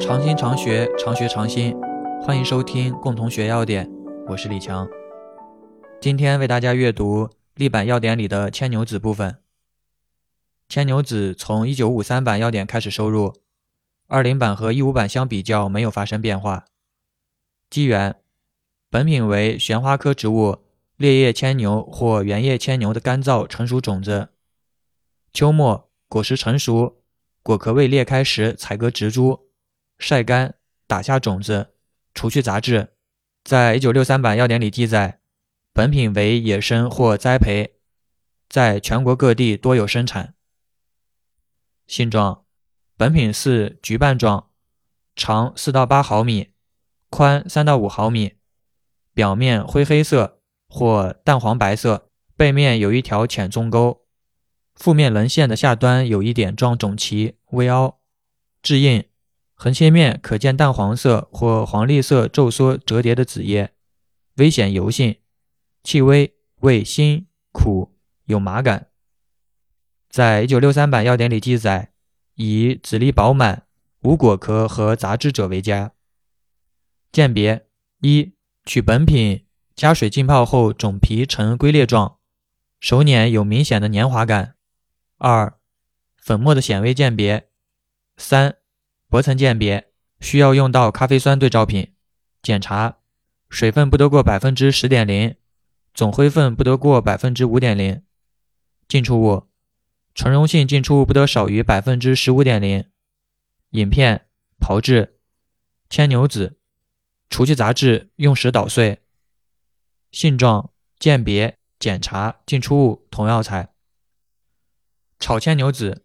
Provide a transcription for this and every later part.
常新常学，常学常新，欢迎收听共同学要点，我是李强。今天为大家阅读立版要点里的牵牛子部分。牵牛子从一九五三版要点开始收入，二零版和一五版相比较没有发生变化。机缘：本品为旋花科植物裂叶牵牛或圆叶牵牛的干燥成熟种子。秋末果实成熟，果壳未裂开时采割植株，晒干，打下种子，除去杂质。在一九六三版要点里记载，本品为野生或栽培，在全国各地多有生产。性状：本品似橘瓣状，长四到八毫米，宽三到五毫米，表面灰黑色或淡黄白色，背面有一条浅纵沟，腹面棱线的下端有一点状肿旗，微凹，质硬，横切面可见淡黄色或黄绿色皱缩折叠的子叶，微显油性，气微，味辛苦，有麻感。在一九六三版要点里记载，以籽粒饱满、无果壳和杂质者为佳。鉴别：一、取本品加水浸泡后，种皮呈龟裂状，手捻有明显的黏滑感。二、粉末的显微鉴别。三、薄层鉴别，需要用到咖啡酸对照品。检查：水分不得过百分之十点零，总灰分不得过百分之五点零。进出物。纯溶性浸出物不得少于百分之十五点零。饮片炮制牵牛子，除去杂质，用时捣碎。性状鉴别检查进出物同药材。炒牵牛子，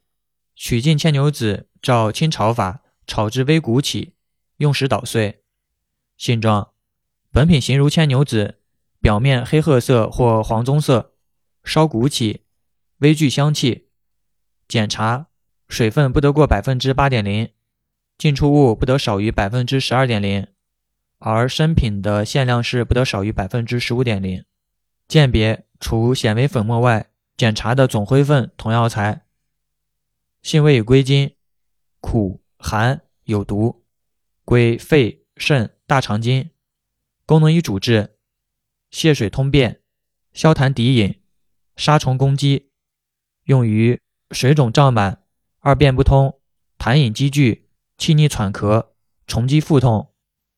取净牵牛子，照清炒法炒至微鼓起，用时捣碎。性状本品形如牵牛子，表面黑褐色或黄棕色，稍鼓起，微具香气。检查水分不得过百分之八点零，进出物不得少于百分之十二点零，而生品的限量是不得少于百分之十五点零。鉴别除显微粉末外，检查的总灰分同药材。性味与归经：苦寒有毒，归肺肾大肠经。功能与主治：泻水通便，消痰涤饮，杀虫攻击，用于。水肿胀满、二便不通、痰饮积聚、气逆喘咳、虫积腹痛。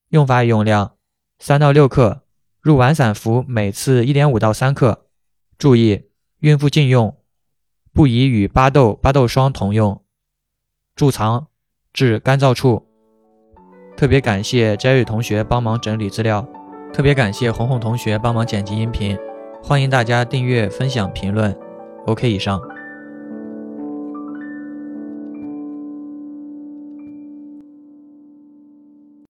用法用量：三到六克，入丸散服，每次一点五到三克。注意，孕妇禁用，不宜与巴豆、巴豆霜同用。贮藏至干燥处。特别感谢翟瑞同学帮忙整理资料，特别感谢红红同学帮忙剪辑音频。欢迎大家订阅、分享、评论。OK，以上。